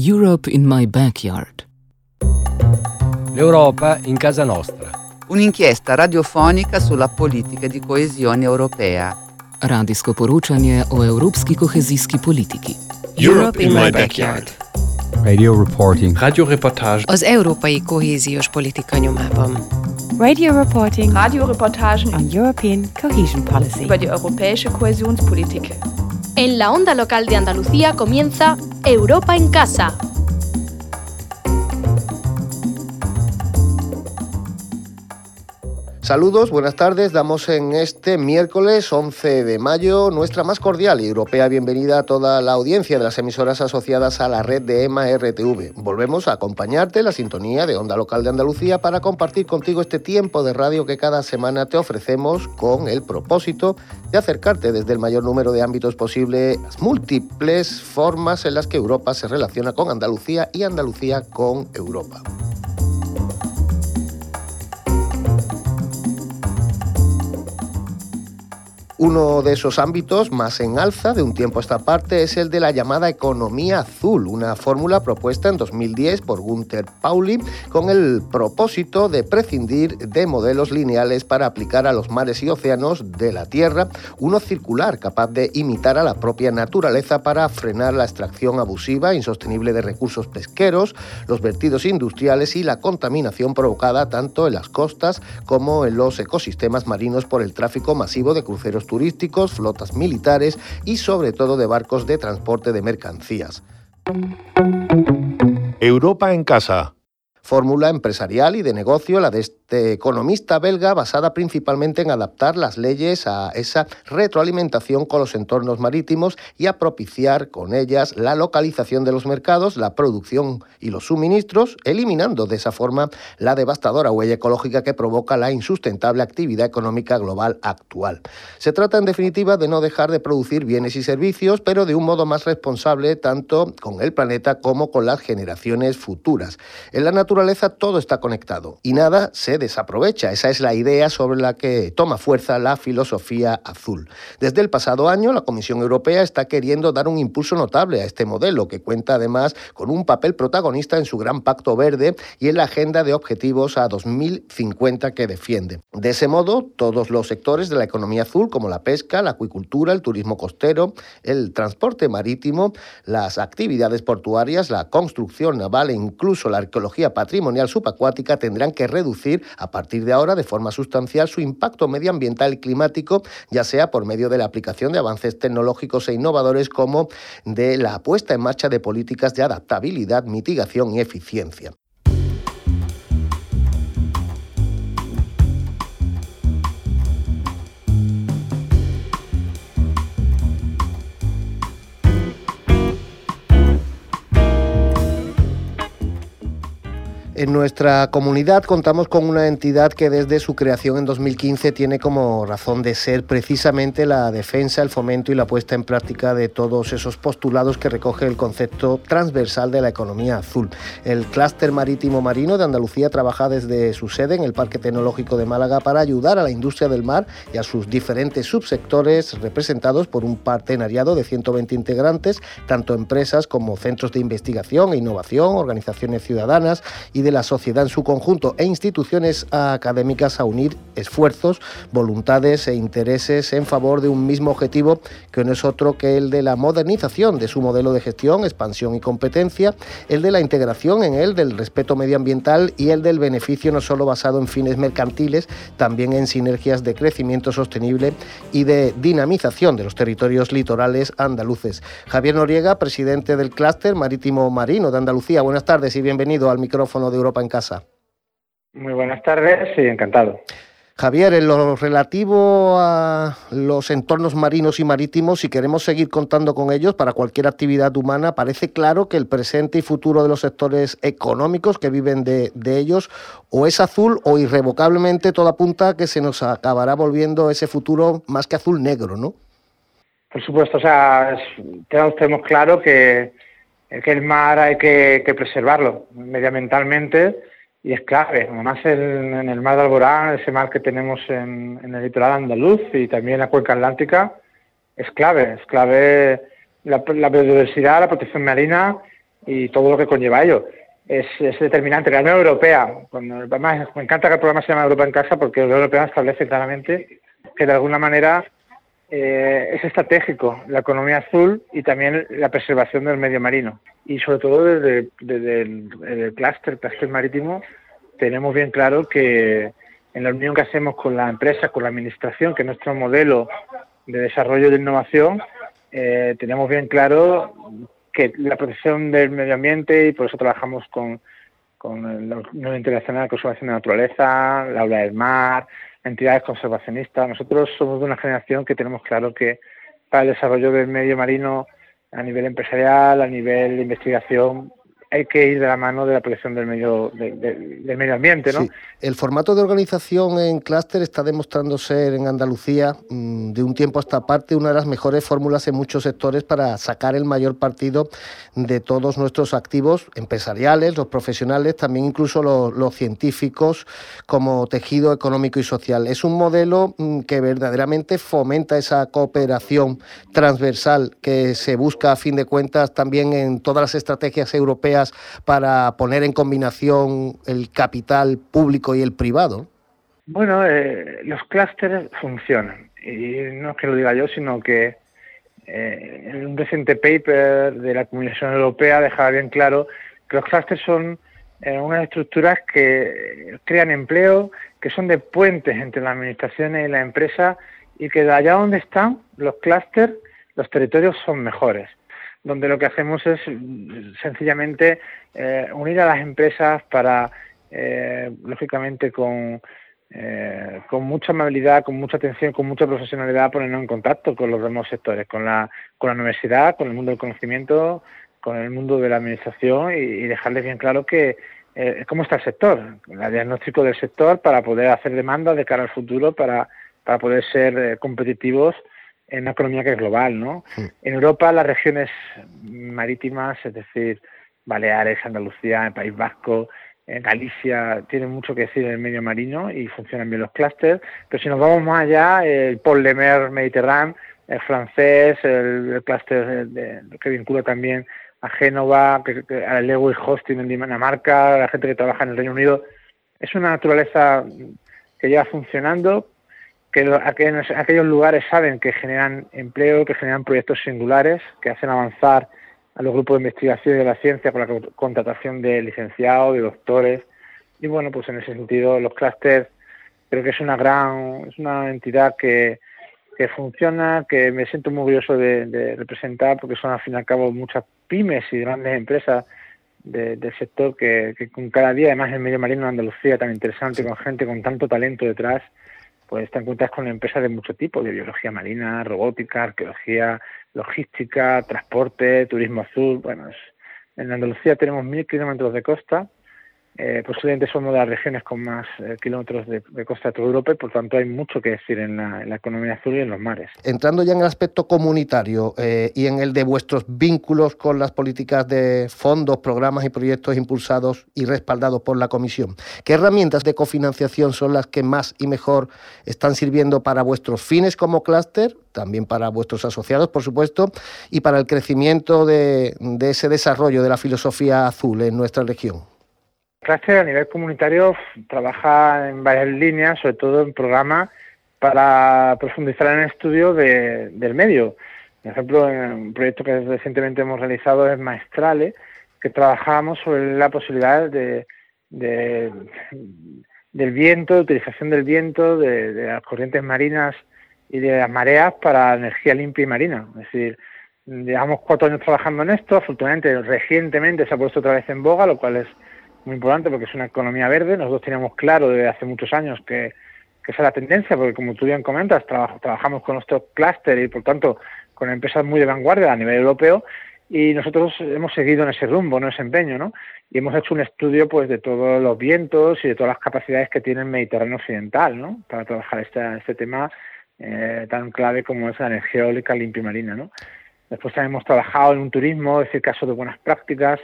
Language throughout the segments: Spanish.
Europe in my backyard. L'Europa in casa nostra. Un'inchiesta radiofonica sulla politica di coesione europea. Radijsko poročanje o evropski kohezijski politiki. Europe in my backyard. Radio reporting. Radioreportage. Az európai kohéziós politika nyomában. Radio reporting. Radioreportagen on European cohesion policy. über die europäische Kohäsionspolitik. En la onda local de Andalucía comienza Europa en casa. Saludos, buenas tardes. Damos en este miércoles 11 de mayo nuestra más cordial y europea bienvenida a toda la audiencia de las emisoras asociadas a la red de EMA RTV. Volvemos a acompañarte en la sintonía de Onda Local de Andalucía para compartir contigo este tiempo de radio que cada semana te ofrecemos con el propósito de acercarte desde el mayor número de ámbitos posible las múltiples formas en las que Europa se relaciona con Andalucía y Andalucía con Europa. Uno de esos ámbitos más en alza de un tiempo a esta parte es el de la llamada economía azul, una fórmula propuesta en 2010 por Gunther Pauli con el propósito de prescindir de modelos lineales para aplicar a los mares y océanos de la Tierra uno circular capaz de imitar a la propia naturaleza para frenar la extracción abusiva e insostenible de recursos pesqueros, los vertidos industriales y la contaminación provocada tanto en las costas como en los ecosistemas marinos por el tráfico masivo de cruceros turísticos, flotas militares y sobre todo de barcos de transporte de mercancías. Europa en casa. Fórmula empresarial y de negocio, la de este economista belga, basada principalmente en adaptar las leyes a esa retroalimentación con los entornos marítimos y a propiciar con ellas la localización de los mercados, la producción y los suministros, eliminando de esa forma la devastadora huella ecológica que provoca la insustentable actividad económica global actual. Se trata, en definitiva, de no dejar de producir bienes y servicios, pero de un modo más responsable tanto con el planeta como con las generaciones futuras. En la naturaleza todo está conectado y nada se desaprovecha. Esa es la idea sobre la que toma fuerza la filosofía azul. Desde el pasado año, la Comisión Europea está queriendo dar un impulso notable a este modelo, que cuenta además con un papel protagonista en su gran pacto verde y en la agenda de objetivos a 2050 que defiende. De ese modo, todos los sectores de la economía azul, como la pesca, la acuicultura, el turismo costero, el transporte marítimo, las actividades portuarias, la construcción naval e incluso la arqueología patrimonial subacuática tendrán que reducir a partir de ahora de forma sustancial su impacto medioambiental y climático, ya sea por medio de la aplicación de avances tecnológicos e innovadores como de la puesta en marcha de políticas de adaptabilidad, mitigación y eficiencia. En nuestra comunidad contamos con una entidad que desde su creación en 2015 tiene como razón de ser precisamente la defensa, el fomento y la puesta en práctica de todos esos postulados que recoge el concepto transversal de la economía azul. El clúster marítimo marino de Andalucía trabaja desde su sede en el Parque Tecnológico de Málaga para ayudar a la industria del mar y a sus diferentes subsectores representados por un partenariado de 120 integrantes, tanto empresas como centros de investigación e innovación, organizaciones ciudadanas y de de la sociedad en su conjunto e instituciones académicas a unir esfuerzos, voluntades e intereses en favor de un mismo objetivo que no es otro que el de la modernización de su modelo de gestión, expansión y competencia, el de la integración en él del respeto medioambiental y el del beneficio no solo basado en fines mercantiles, también en sinergias de crecimiento sostenible y de dinamización de los territorios litorales andaluces. Javier Noriega, presidente del clúster marítimo marino de Andalucía. Buenas tardes y bienvenido al micrófono de Europa en Casa. Muy buenas tardes y encantado. Javier, en lo relativo a los entornos marinos y marítimos, si queremos seguir contando con ellos para cualquier actividad humana, parece claro que el presente y futuro de los sectores económicos que viven de, de ellos o es azul o irrevocablemente todo apunta a que se nos acabará volviendo ese futuro más que azul negro, ¿no? Por supuesto, o sea, tenemos, tenemos claro que, que el mar hay que, preservarlo medioambientalmente y es clave. Además, en el mar de Alborán, ese mar que tenemos en, el litoral andaluz y también en la cuenca atlántica, es clave. Es clave la, biodiversidad, la protección marina y todo lo que conlleva ello. Es, es determinante. La Unión Europea, cuando, además me encanta que el programa se llame Europa en Casa porque la Unión Europea establece claramente que de alguna manera eh, es estratégico la economía azul y también la preservación del medio marino. Y sobre todo desde, desde el, el clúster, marítimo, tenemos bien claro que en la unión que hacemos con la empresa, con la administración, que es nuestro modelo de desarrollo de innovación, eh, tenemos bien claro que la protección del medio ambiente, y por eso trabajamos con, con la Unión Internacional de Conservación de la Naturaleza, la Aula del Mar, entidades conservacionistas. Nosotros somos de una generación que tenemos claro que para el desarrollo del medio marino a nivel empresarial, a nivel de investigación, hay que ir de la mano de la protección del medio, de, de, del medio ambiente, ¿no? El formato de organización en clúster está demostrando ser en Andalucía, mmm, de un tiempo a esta parte, una de las mejores fórmulas en muchos sectores para sacar el mayor partido de todos nuestros activos empresariales, los profesionales, también incluso los, científicos como tejido económico y social. Es un modelo mmm, que verdaderamente fomenta esa cooperación transversal que se busca a fin de cuentas también en todas las estrategias europeas para poner en combinación el capital público y el privado? Bueno, eh, los clústeres funcionan. Y no es que lo diga yo, sino que eh, en un reciente paper de la Comisión Europea dejaba bien claro que los clústeres son eh, unas estructuras que crean empleo, que son de puentes entre las administraciones y la empresa y que de allá donde están los clústeres, los territorios son mejores donde lo que hacemos es sencillamente eh, unir a las empresas para, eh, lógicamente, con, eh, con mucha amabilidad, con mucha atención, con mucha profesionalidad, ponernos en contacto con los demás sectores, con la, con la universidad, con el mundo del conocimiento, con el mundo de la administración y, y dejarles bien claro que eh, cómo está el sector, el diagnóstico del sector para poder hacer demandas de cara al futuro, para, para poder ser eh, competitivos en una economía que es global, ¿no? Sí. En Europa las regiones marítimas, es decir, Baleares, Andalucía, el País Vasco, en Galicia, tienen mucho que decir en el medio marino y funcionan bien los clústeres, pero si nos vamos más allá, el Pôle de Mer Mediterráneo, el francés, el, el clúster que vincula también a Génova, que, que, a Lewis Hosting en Dinamarca, la gente que trabaja en el Reino Unido, es una naturaleza que lleva funcionando, que aquellos, aquellos lugares saben que generan empleo, que generan proyectos singulares, que hacen avanzar a los grupos de investigación y de la ciencia con la contratación de licenciados, de doctores. Y bueno, pues en ese sentido los clústeres creo que es una gran, es una entidad que, que funciona, que me siento muy orgulloso de, de, representar porque son al fin y al cabo muchas pymes y grandes empresas de, del sector que, que, con cada día, además el medio marino de Andalucía tan interesante, con gente con tanto talento detrás, pues te encuentras con empresas de mucho tipo, de biología marina, robótica, arqueología, logística, transporte, turismo azul. Bueno, en Andalucía tenemos mil kilómetros de costa eh, posiblemente somos de las regiones con más eh, kilómetros de, costa de toda Europa y por tanto hay mucho que decir en la, economía azul y en los mares. Entrando ya en el aspecto comunitario eh, y en el de vuestros vínculos con las políticas de fondos, programas y proyectos impulsados y respaldados por la Comisión, ¿qué herramientas de cofinanciación son las que más y mejor están sirviendo para vuestros fines como clúster, también para vuestros asociados, por supuesto, y para el crecimiento de ese desarrollo de la filosofía azul en nuestra región? Cluster a nivel comunitario trabaja en varias líneas, sobre todo en programas para profundizar en el estudio de, del medio. Por ejemplo, en un proyecto que recientemente hemos realizado es Maestrale, que trabajamos sobre la posibilidad de, de del viento, de utilización del viento, de, de, las corrientes marinas y de las mareas para energía limpia y marina. Es decir, llevamos cuatro años trabajando en esto, afortunadamente recientemente se ha puesto otra vez en boga, lo cual es muy importante porque es una economía verde. Nosotros teníamos claro desde hace muchos años que, que esa es la tendencia, porque como tú bien comentas, trabaj, trabajamos con nuestro clúster y por tanto con empresas muy de vanguardia a nivel europeo y nosotros hemos seguido en ese rumbo, en ese empeño, ¿no? Y hemos hecho un estudio pues de todos los vientos y de todas las capacidades que tiene el Mediterráneo Occidental, ¿no? Para trabajar este, este tema eh, tan clave como es la energía eólica limpia y marina, ¿no? Después también hemos trabajado en un turismo, es decir, caso de buenas prácticas,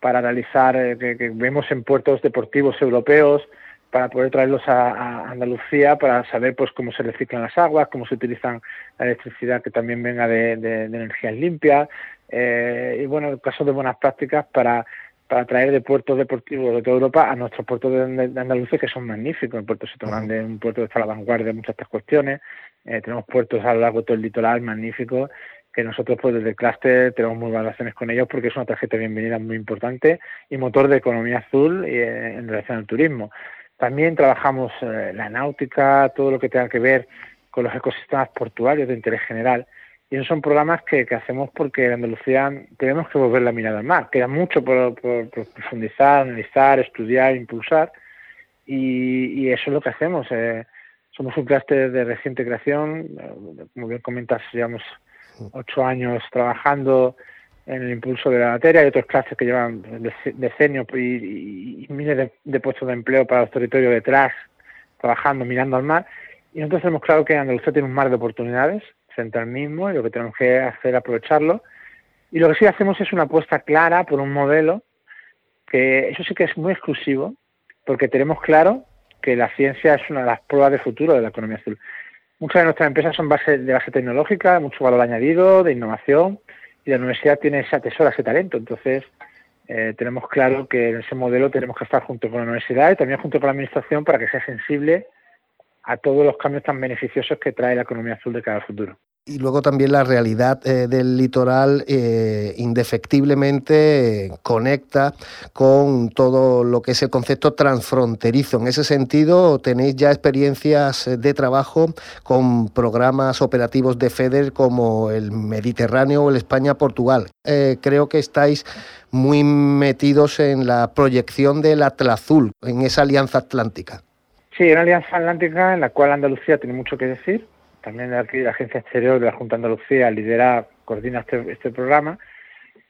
para realizar, eh, que, que, vemos en puertos deportivos europeos, para poder traerlos a, Andalucía para saber pues cómo se reciclan las aguas, cómo se utilizan la electricidad que también venga de, energías limpias eh, y bueno, casos de buenas prácticas para para traer de puertos deportivos de toda Europa a nuestros puertos de, Andalucía que son magníficos. El puerto Soto Grande es un puerto que está a la vanguardia de muchas estas cuestiones. Eh, tenemos puertos a lo largo de todo el litoral magníficos que nosotros pues desde el clúster tenemos muy buenas relaciones con ellos porque es una tarjeta de bienvenida muy importante y motor de economía azul eh, en relación al turismo. También trabajamos eh, la náutica, todo lo que tenga que ver con los ecosistemas portuarios de interés general. Y esos son programas que, hacemos porque en Andalucía tenemos que volver la mirada al mar. Queda mucho por, profundizar, analizar, estudiar, impulsar. Y, eso es lo que hacemos. Eh, somos un clúster de reciente creación. Como bien comentas, llevamos ocho años trabajando en el impulso de la materia. Hay otros clases que llevan decenios y, miles de, puestos de empleo para los territorios detrás, trabajando, mirando al mar. Y nosotros tenemos claro que Andalucía tiene un mar de oportunidades frente al mismo y lo que tenemos que hacer es aprovecharlo. Y lo que sí hacemos es una apuesta clara por un modelo que eso sí que es muy exclusivo, porque tenemos claro que la ciencia es una de las pruebas de futuro de la economía azul. Muchas de nuestras empresas son base, de base tecnológica, mucho valor añadido, de innovación, y la universidad tiene ese tesoro, ese talento. Entonces, eh, tenemos claro que en ese modelo tenemos que estar junto con la universidad y también junto con la administración para que sea sensible a todos los cambios tan beneficiosos que trae la economía azul de cada futuro y luego también la realidad eh, del litoral eh, indefectiblemente conecta con todo lo que es el concepto transfronterizo. En ese sentido, tenéis ya experiencias de trabajo con programas operativos de FEDER como el Mediterráneo o el España-Portugal. Eh, creo que estáis muy metidos en la proyección del Atlazul, en esa alianza atlántica. Sí, una alianza atlántica en la cual Andalucía tiene mucho que decir también la Agencia Exterior de la Junta de Andalucía lidera, coordina este, este programa.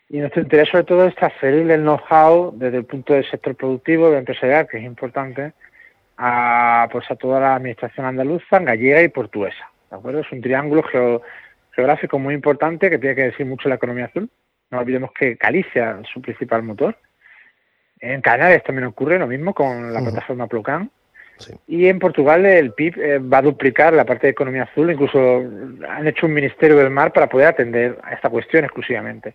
Y nuestro interés sobre todo es transferir el know-how desde el punto del sector productivo, y empresarial, que es importante, a, pues a toda la administración andaluza, gallega y portuguesa. ¿de acuerdo? Es un triángulo geográfico muy importante que tiene que decir mucho la economía azul. No olvidemos que Galicia es su principal motor. En Canarias también ocurre lo mismo con la plataforma Plucan. Y en Portugal el PIB eh, va a duplicar la parte de economía azul, incluso han hecho un ministerio del mar para poder atender a esta cuestión exclusivamente.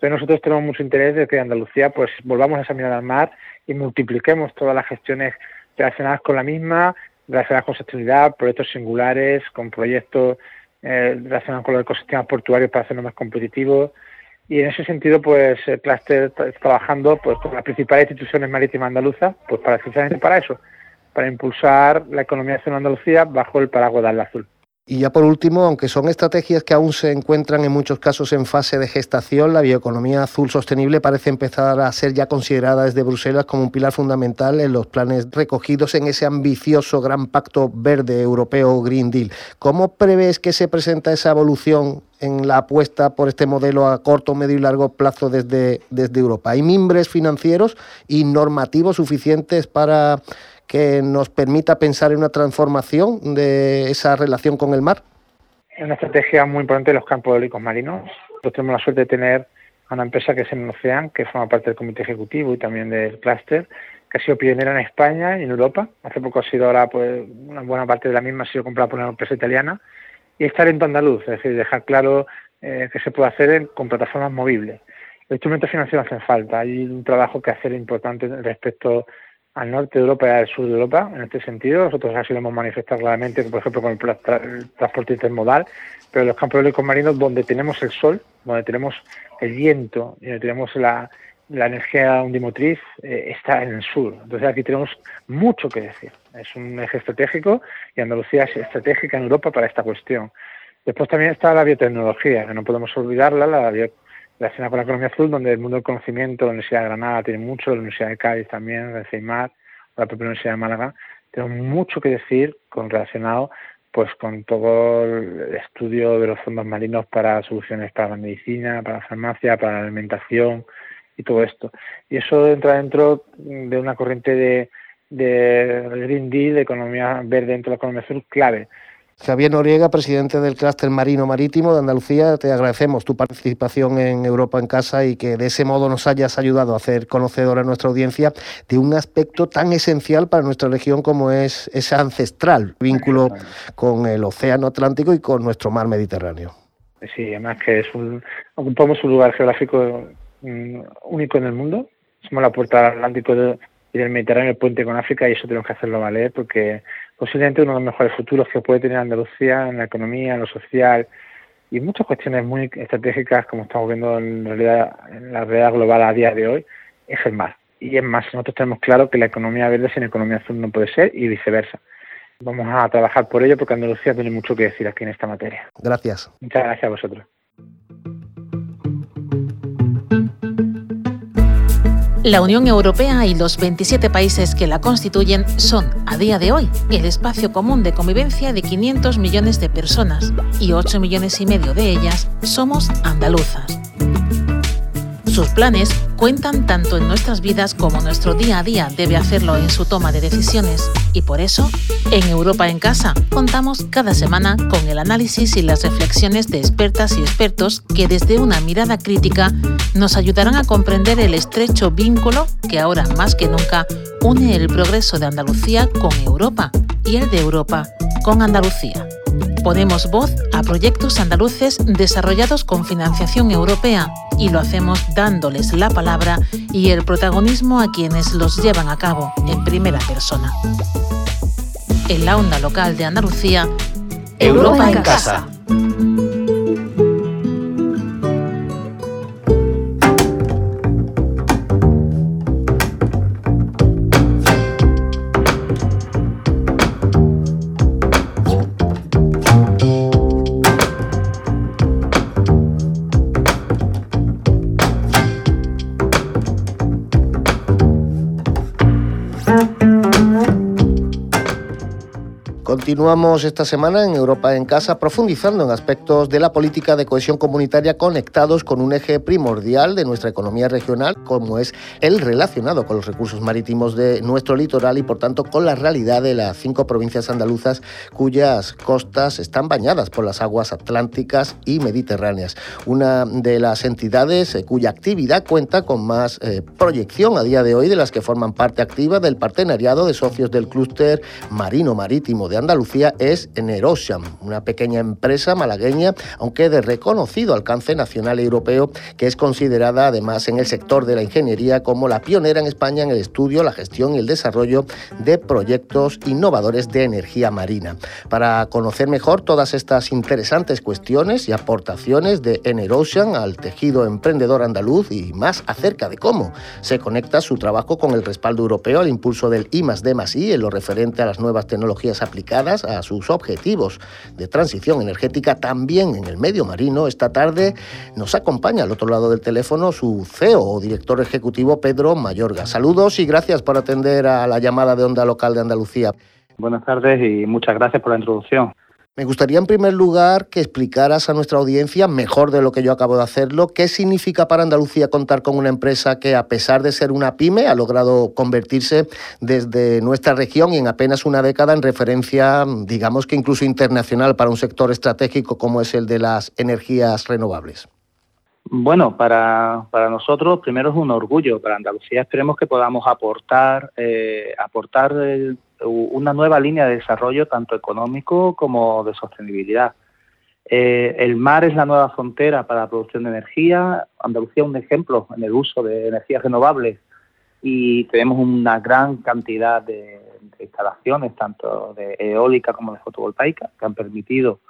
Entonces nosotros tenemos mucho interés de que Andalucía pues volvamos a esa mirada al mar y multipliquemos todas las gestiones relacionadas con la misma, relacionadas con sostenibilidad, proyectos singulares, con proyectos eh, relacionados con los ecosistemas portuarios para hacernos más competitivos. Y en ese sentido, pues el clúster está trabajando pues, con las principales instituciones marítimas andaluzas, pues para precisamente para eso, para impulsar la economía de Andalucía bajo el paraguas del azul. Y ya por último, aunque son estrategias que aún se encuentran en muchos casos en fase de gestación, la bioeconomía azul sostenible parece empezar a ser ya considerada desde Bruselas como un pilar fundamental en los planes recogidos en ese ambicioso gran pacto verde europeo Green Deal. ¿Cómo prevés que se presenta esa evolución en la apuesta por este modelo a corto, medio y largo plazo desde, desde Europa? ¿Hay mimbres financieros y normativos suficientes para que nos permita pensar en una transformación de esa relación con el mar? Es una estrategia muy importante de los campos eólicos marinos. Nosotros tenemos la suerte de tener a una empresa que es en Ocean, que forma parte del comité ejecutivo y también del clúster, que ha sido pionera en España y en Europa. Hace poco ha sido ahora, pues, una buena parte de la misma ha sido comprada por una empresa italiana. Y es talento andaluz, es decir, dejar claro eh, que se puede hacer con plataformas movibles. Los instrumentos financieros hacen falta. Hay un trabajo que hacer importante respecto al norte de Europa y al sur de Europa en este sentido. Nosotros así lo hemos manifestado claramente, por ejemplo, con el, transporte intermodal, pero los campos eólicos marinos donde tenemos el sol, donde tenemos el viento y donde tenemos la, energía undimotriz, eh, está en el sur. Entonces aquí tenemos mucho que decir. Es un eje estratégico y Andalucía es estratégica en Europa para esta cuestión. Después también está la biotecnología, que no podemos olvidarla, la relacionada con la economía azul, donde el mundo del conocimiento, la Universidad de Granada tiene mucho, la Universidad de Cádiz también, la CEIMAR, la propia Universidad de Málaga, tenemos mucho que decir con relacionado pues con todo el estudio de los fondos marinos para soluciones para la medicina, para la farmacia, para la alimentación y todo esto. Y eso entra dentro de una corriente de, de Green Deal, de economía verde dentro de la economía azul clave. Javier Noriega, presidente del Clúster Marino Marítimo de Andalucía, te agradecemos tu participación en Europa en Casa y que de ese modo nos hayas ayudado a hacer conocedora a nuestra audiencia de un aspecto tan esencial para nuestra región como es ese ancestral vínculo con el Océano Atlántico y con nuestro mar Mediterráneo. Sí, además que es un, ocupamos un lugar geográfico mm, único en el mundo. Somos la puerta del Atlántico y del Mediterráneo, el puente con África, y eso tenemos que hacerlo valer porque posiblemente uno de los mejores futuros que puede tener Andalucía en la economía, en lo social y en muchas cuestiones muy estratégicas, como estamos viendo en, realidad, en la realidad global a día de hoy, es el mar. Y es más, nosotros tenemos claro que la economía verde sin economía azul no puede ser y viceversa. Vamos a trabajar por ello porque Andalucía tiene mucho que decir aquí en esta materia. Gracias. Muchas gracias a vosotros. La Unión Europea y los 27 países que la constituyen son, a día de hoy, el espacio común de convivencia de 500 millones de personas y 8 millones y medio de ellas somos andaluzas. Sus planes cuentan tanto en nuestras vidas como nuestro día a día debe hacerlo en su toma de decisiones y por eso, en Europa en Casa, contamos cada semana con el análisis y las reflexiones de expertas y expertos que desde una mirada crítica nos ayudarán a comprender el estrecho vínculo que ahora más que nunca une el progreso de Andalucía con Europa y el de Europa con Andalucía. Ponemos voz a proyectos andaluces desarrollados con financiación europea y lo hacemos dándoles la palabra y el protagonismo a quienes los llevan a cabo en primera persona. En la onda local de Andalucía, Europa, en casa. Continuamos esta semana en Europa en Casa profundizando en aspectos de la política de cohesión comunitaria conectados con un eje primordial de nuestra economía regional, como es el relacionado con los recursos marítimos de nuestro litoral y por tanto con la realidad de las cinco provincias andaluzas cuyas costas están bañadas por las aguas atlánticas y mediterráneas. Una de las entidades eh, cuya actividad cuenta con más eh, proyección a día de hoy de las que forman parte activa del partenariado de socios del clúster marino marítimo de Andalucía Lucía es Nerocean, una pequeña empresa malagueña, aunque de reconocido alcance nacional e europeo, que es considerada además en el sector de la ingeniería como la pionera en España en el estudio, la gestión y el desarrollo de proyectos innovadores de energía marina. Para conocer mejor todas estas interesantes cuestiones y aportaciones de Enerocean al tejido emprendedor andaluz y más acerca de cómo se conecta su trabajo con el respaldo europeo al impulso del I D I en lo referente a las nuevas tecnologías aplicadas a sus objetivos de transición energética también en el medio marino, esta tarde nos acompaña al otro lado del teléfono su CEO o director ejecutivo Pedro Mayorga. Saludos y gracias por atender a la llamada de Onda Local de Andalucía. Buenas tardes y muchas gracias por la introducción. Me gustaría en primer lugar que explicaras a nuestra audiencia, mejor de lo que yo acabo de hacerlo, qué significa para Andalucía contar con una empresa que a pesar de ser una pyme ha logrado convertirse desde nuestra región y en apenas una década en referencia, digamos que incluso internacional para un sector estratégico como es el de las energías renovables. Bueno, para, para nosotros primero es un orgullo. Para Andalucía esperemos que podamos aportar, eh, aportar una nueva línea de desarrollo tanto económico como de sostenibilidad. Eh, el mar es la nueva frontera para la producción de energía. Andalucía es un ejemplo en el uso de energías renovables y tenemos una gran cantidad de, instalaciones, tanto de eólica como de fotovoltaica, que han permitido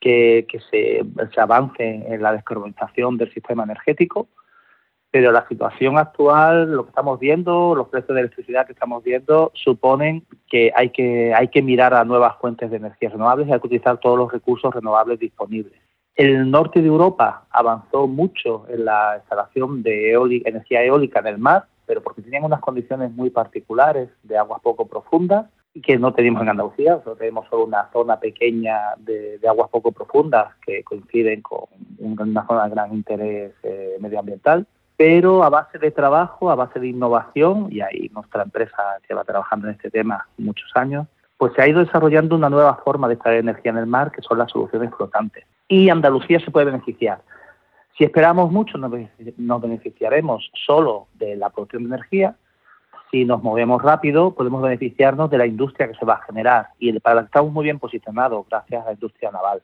que, se, se avance en la descarbonización del sistema energético pero la situación actual, lo que estamos viendo, los precios de electricidad que estamos viendo, suponen que hay que, hay que mirar a nuevas fuentes de energías renovables y hay que utilizar todos los recursos renovables disponibles. El norte de Europa avanzó mucho en la instalación de energía eólica en el mar, pero porque tenían unas condiciones muy particulares de aguas poco profundas que no tenemos en Andalucía, tenemos solo una zona pequeña de, aguas poco profundas que coinciden con una zona de gran interés eh, medioambiental pero a base de trabajo, a base de innovación, y ahí nuestra empresa lleva trabajando en este tema muchos años, pues se ha ido desarrollando una nueva forma de extraer energía en el mar, que son las soluciones flotantes. Y Andalucía se puede beneficiar. Si esperamos mucho, nos beneficiaremos solo de la producción de energía. Si nos movemos rápido, podemos beneficiarnos de la industria que se va a generar. Y para la que estamos muy bien posicionados, gracias a la industria naval.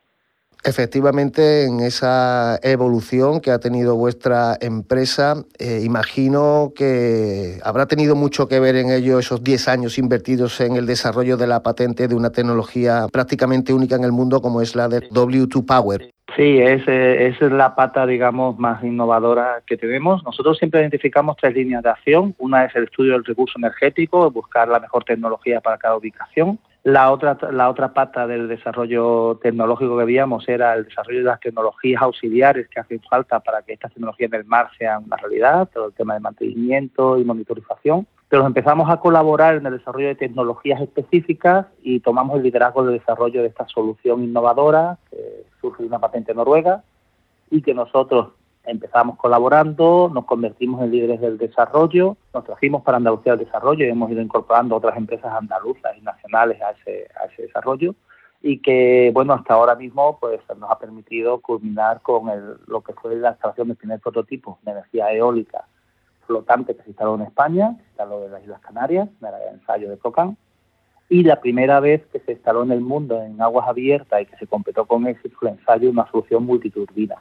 Efectivamente, en esa evolución que ha tenido vuestra empresa, eh, imagino que habrá tenido mucho que ver en ello esos 10 años invertidos en el desarrollo de la patente de una tecnología prácticamente única en el mundo como es la de W2 Power. Sí, es, es la pata, digamos, más innovadora que tenemos. Nosotros siempre identificamos tres líneas de acción. Una es el estudio del recurso energético, buscar la mejor tecnología para cada ubicación. La otra, la otra pata del desarrollo tecnológico que veíamos era el desarrollo de las tecnologías auxiliares que hacen falta para que estas tecnologías del mar sean una realidad, todo el tema de mantenimiento y monitorización. Pero empezamos a colaborar en el desarrollo de tecnologías específicas y tomamos el liderazgo del desarrollo de esta solución innovadora que surge de una patente noruega y que nosotros empezamos colaborando, nos convertimos en líderes del desarrollo, nos trajimos para Andalucía el desarrollo y hemos ido incorporando otras empresas andaluzas y nacionales a ese, a ese desarrollo y que, bueno, hasta ahora mismo pues nos ha permitido culminar con el, lo que fue la instalación del primer prototipo de energía eólica flotante que se instaló en España, se instaló en las Islas Canarias, en el ensayo de Procam, y la primera vez que se instaló en el mundo en aguas abiertas y que se completó con éxito el ensayo de una solución multiturbina.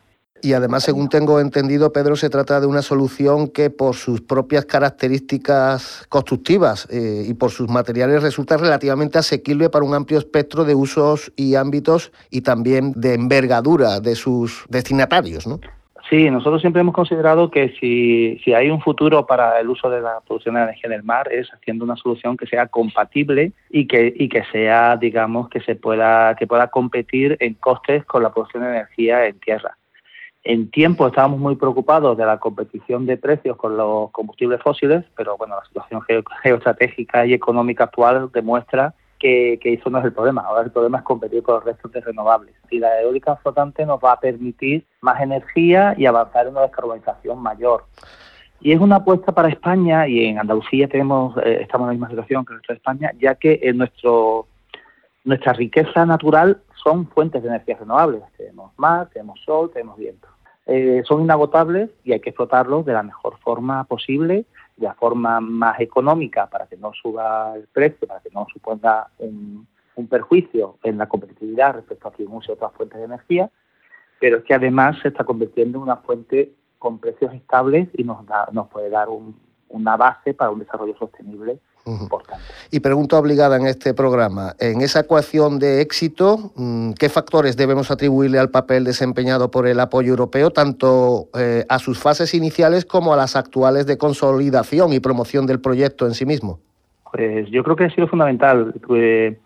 Y además, según tengo entendido, Pedro, se trata de una solución que por sus propias características constructivas eh, y por sus materiales resulta relativamente asequible para un amplio espectro de usos y ámbitos y también de envergadura de sus destinatarios, ¿no? Sí, nosotros siempre hemos considerado que si, si hay un futuro para el uso de la producción de energía en el mar es haciendo una solución que sea compatible y que, y que sea, digamos, que se pueda, que pueda competir en costes con la producción de energía en tierra. En tiempo estábamos muy preocupados de la competición de precios con los combustibles fósiles, pero bueno, la situación geoestratégica y económica actual demuestra que, eso no es el problema. Ahora el problema es competir con los restos de renovables. Y la eólica flotante nos va a permitir más energía y avanzar en una descarbonización mayor. Y es una apuesta para España y en Andalucía tenemos eh, estamos en la misma situación que el resto de España, ya que en nuestro nuestra riqueza natural son fuentes de energía renovables. Tenemos mar, tenemos sol, tenemos viento. Eh, son inagotables y hay que explotarlos de la mejor forma posible, de la forma más económica para que no suba el precio, para que no suponga un, perjuicio en la competitividad respecto a quien use otras fuentes de energía, pero es que además se está convirtiendo en una fuente con precios estables y nos, da, nos puede dar una base para un desarrollo sostenible y pregunta obligada en este programa, en esa ecuación de éxito, mm, ¿qué factores debemos atribuirle al papel desempeñado por el apoyo europeo, tanto eh, a sus fases iniciales como a las actuales de consolidación y promoción del proyecto en sí mismo? Pues yo creo que ha sido fundamental. Eh,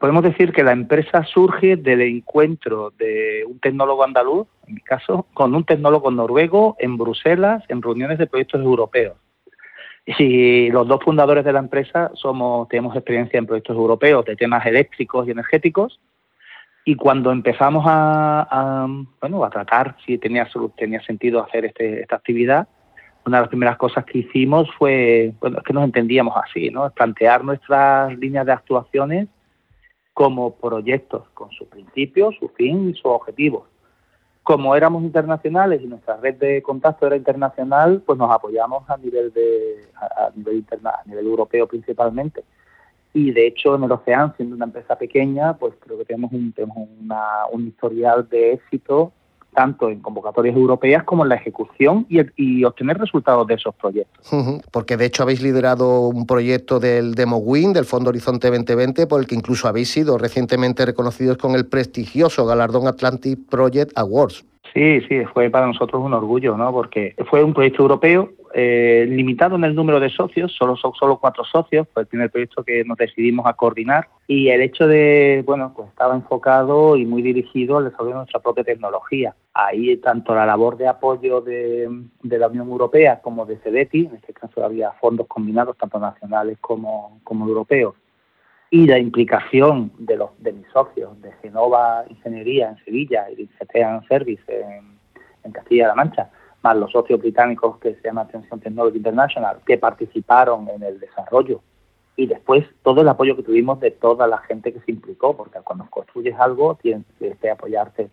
podemos decir que la empresa surge del encuentro de un tecnólogo andaluz, en mi caso, con un tecnólogo noruego en Bruselas en reuniones de proyectos europeos. Y los dos fundadores de la empresa somos, tenemos experiencia en proyectos europeos de temas eléctricos y energéticos. Y cuando empezamos a, bueno, a tratar si tenía, tenía sentido hacer este, esta actividad, una de las primeras cosas que hicimos fue, bueno, es que nos entendíamos así, ¿no? Plantear nuestras líneas de actuaciones como proyectos, con sus principios, su fin y sus objetivos como éramos internacionales y nuestra red de contacto era internacional, pues nos apoyamos a nivel de a, nivel interna, a nivel europeo principalmente. Y de hecho en el Ocean, siendo una empresa pequeña, pues creo que tenemos un tenemos un historial de éxito tanto en convocatorias europeas como en la ejecución y, obtener resultados de esos proyectos. Porque de hecho habéis liderado un proyecto del DemoWin, del Fondo Horizonte 2020, por el que incluso habéis sido recientemente reconocidos con el prestigioso galardón Atlantic Project Awards. Sí, sí, fue para nosotros un orgullo, ¿no? Porque fue un proyecto europeo eh, limitado en el número de socios, solo son solo cuatro socios, fue el primer proyecto que nos decidimos a coordinar y el hecho de, bueno, pues estaba enfocado y muy dirigido al desarrollo de nuestra propia tecnología. Ahí tanto la labor de apoyo de, la Unión Europea como de CEDETI, en este caso había fondos combinados tanto nacionales como, como europeos, y la implicación de los de mis socios de Genova Ingeniería en Sevilla y de CTEAN Service en, en Castilla-La Mancha, más los socios británicos que se llama Attention Technology International, que participaron en el desarrollo y después todo el apoyo que tuvimos de toda la gente que se implicó, porque cuando construyes algo tienes que apoyarte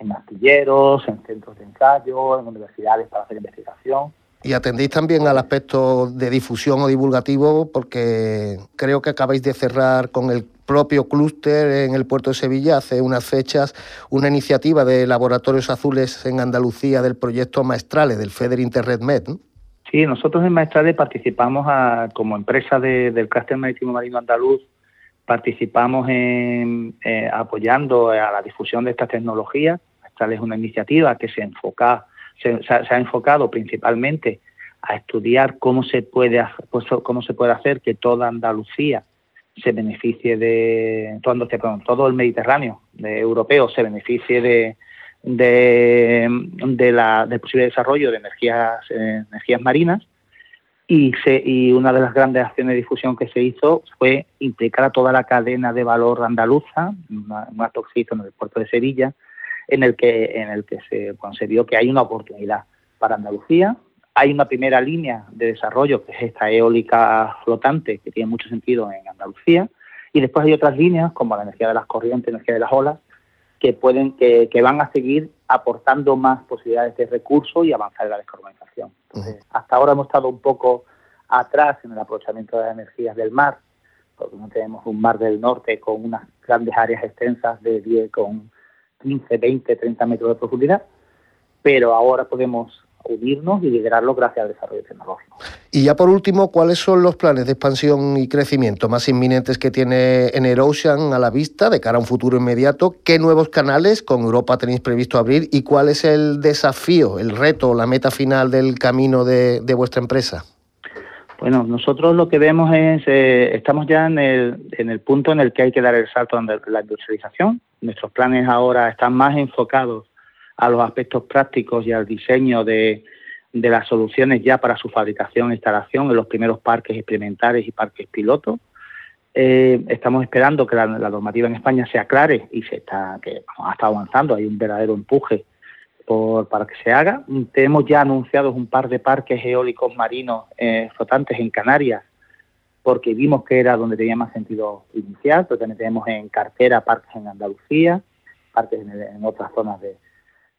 en astilleros, en centros de ensayo, en universidades para hacer investigación. Y atendéis también al aspecto de difusión o divulgativo, porque creo que acabáis de cerrar con el propio clúster en el puerto de Sevilla hace unas fechas una iniciativa de laboratorios azules en Andalucía del proyecto Maestrales del FEDER Interred Med. Sí, nosotros en Maestrales participamos como empresa del clúster marítimo marino andaluz, participamos en, eh, apoyando a la difusión de estas tecnologías. Maestrales es una iniciativa que se enfoca se, ha enfocado principalmente a estudiar cómo se puede pues, cómo se puede hacer que toda Andalucía se beneficie de todo, todo el Mediterráneo de, europeo se beneficie de, de, la, del posible desarrollo de energías energías marinas. Y, se, y una de las grandes acciones de difusión que se hizo fue implicar a toda la cadena de valor andaluza, un acto se en el puerto de Sevilla, en el que, en el que se, se vio que hay una oportunidad para Andalucía. Hay una primera línea de desarrollo, que es esta eólica flotante, que tiene mucho sentido en Andalucía, y después hay otras líneas, como la energía de las corrientes, energía de las olas, que pueden, que, que van a seguir aportando más posibilidades de recursos y avanzar en la descarbonización. hasta ahora hemos estado un poco atrás en el aprovechamiento de las energías del mar, porque no tenemos un mar del norte con unas grandes áreas extensas de 10, con 15, 20, 30 metros de profundidad, pero ahora podemos unirnos y liderarlo gracias al desarrollo tecnológico. Y ya por último, ¿cuáles son los planes de expansión y crecimiento más inminentes que tiene Ocean a la vista de cara a un futuro inmediato? ¿Qué nuevos canales con Europa tenéis previsto abrir y cuál es el desafío, el reto, la meta final del camino de, vuestra empresa? Bueno, nosotros lo que vemos es, eh, estamos ya en el, en el punto en el que hay que dar el salto de la industrialización, Nuestros planes ahora están más enfocados a los aspectos prácticos y al diseño de, las soluciones ya para su fabricación e instalación en los primeros parques experimentales y parques pilotos. Eh, estamos esperando que la, normativa en España se aclare y se está que ha estado avanzando, hay un verdadero empuje por, para que se haga. Tenemos ya anunciados un par de parques eólicos marinos eh, flotantes en Canarias porque vimos que era donde tenía más sentido iniciar, también tenemos en cartera parques en Andalucía, parques en, otras zonas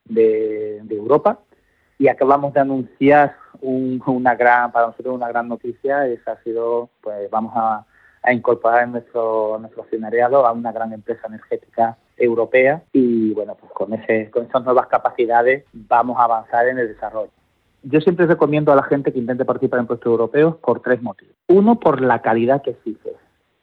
de, Europa, y acabamos de anunciar una gran, para nosotros una gran noticia, esa ha sido, pues vamos a, incorporar en nuestro, nuestro accionariado a una gran empresa energética europea y bueno, pues con, ese, con esas nuevas capacidades vamos a avanzar en el desarrollo. Yo siempre recomiendo a la gente que intente participar en proyectos europeos por tres motivos. Uno, por la calidad que exiges.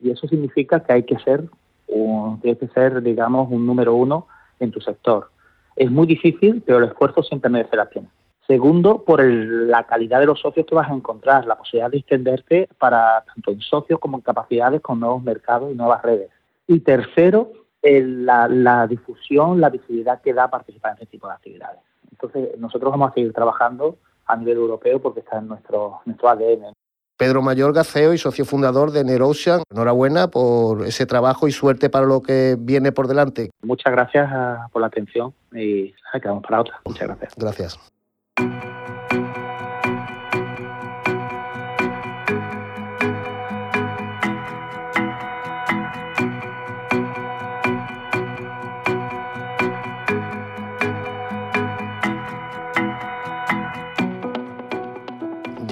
Y eso significa que hay que ser, un, que ser, digamos, un número uno en tu sector. Es muy difícil, pero el esfuerzo siempre merece la pena. Segundo, por la calidad de los socios que vas a encontrar, la posibilidad de extenderte para tanto en socios como en capacidades con nuevos mercados y nuevas redes. Y tercero, la, la, difusión, la visibilidad que da participar en este tipo de actividades. Entonces, nosotros vamos a seguir trabajando a nivel europeo porque está en nuestro, nuestro ADN. Pedro Mayor Gaceo y socio fundador de Nerocean. Enhorabuena por ese trabajo y suerte para lo que viene por delante. Muchas gracias ah, por la atención y quedamos para otra. Muchas gracias. Gracias.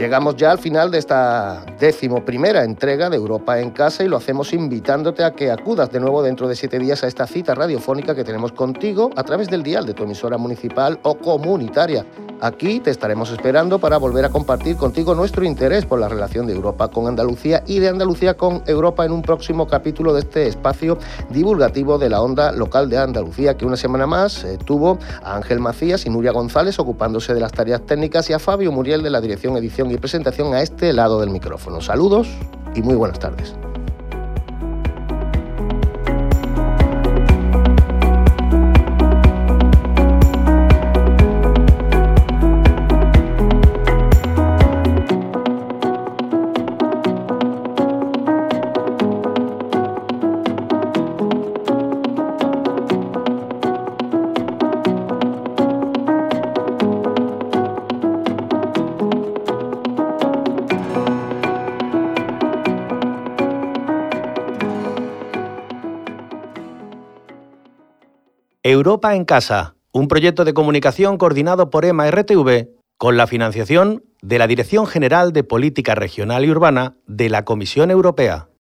Llegamos ya al final de esta décimo primera entrega de Europa en Casa y lo hacemos invitándote a que acudas de nuevo dentro de siete días a esta cita radiofónica que tenemos contigo a través del dial de tu emisora municipal o comunitaria. Aquí te estaremos esperando para volver a compartir contigo nuestro interés por la relación de Europa con Andalucía y de Andalucía con Europa en un próximo capítulo de este espacio divulgativo de la onda local de Andalucía que una semana más eh, tuvo a Ángel Macías y Nuria González ocupándose de las tareas técnicas y a Fabio Muriel de la dirección, edición y presentación a este lado del micrófono. Saludos y muy buenas tardes. Europa en Casa, un proyecto de comunicación coordinado por EMA RTV con la financiación de la Dirección General de Política Regional y Urbana de la Comisión Europea.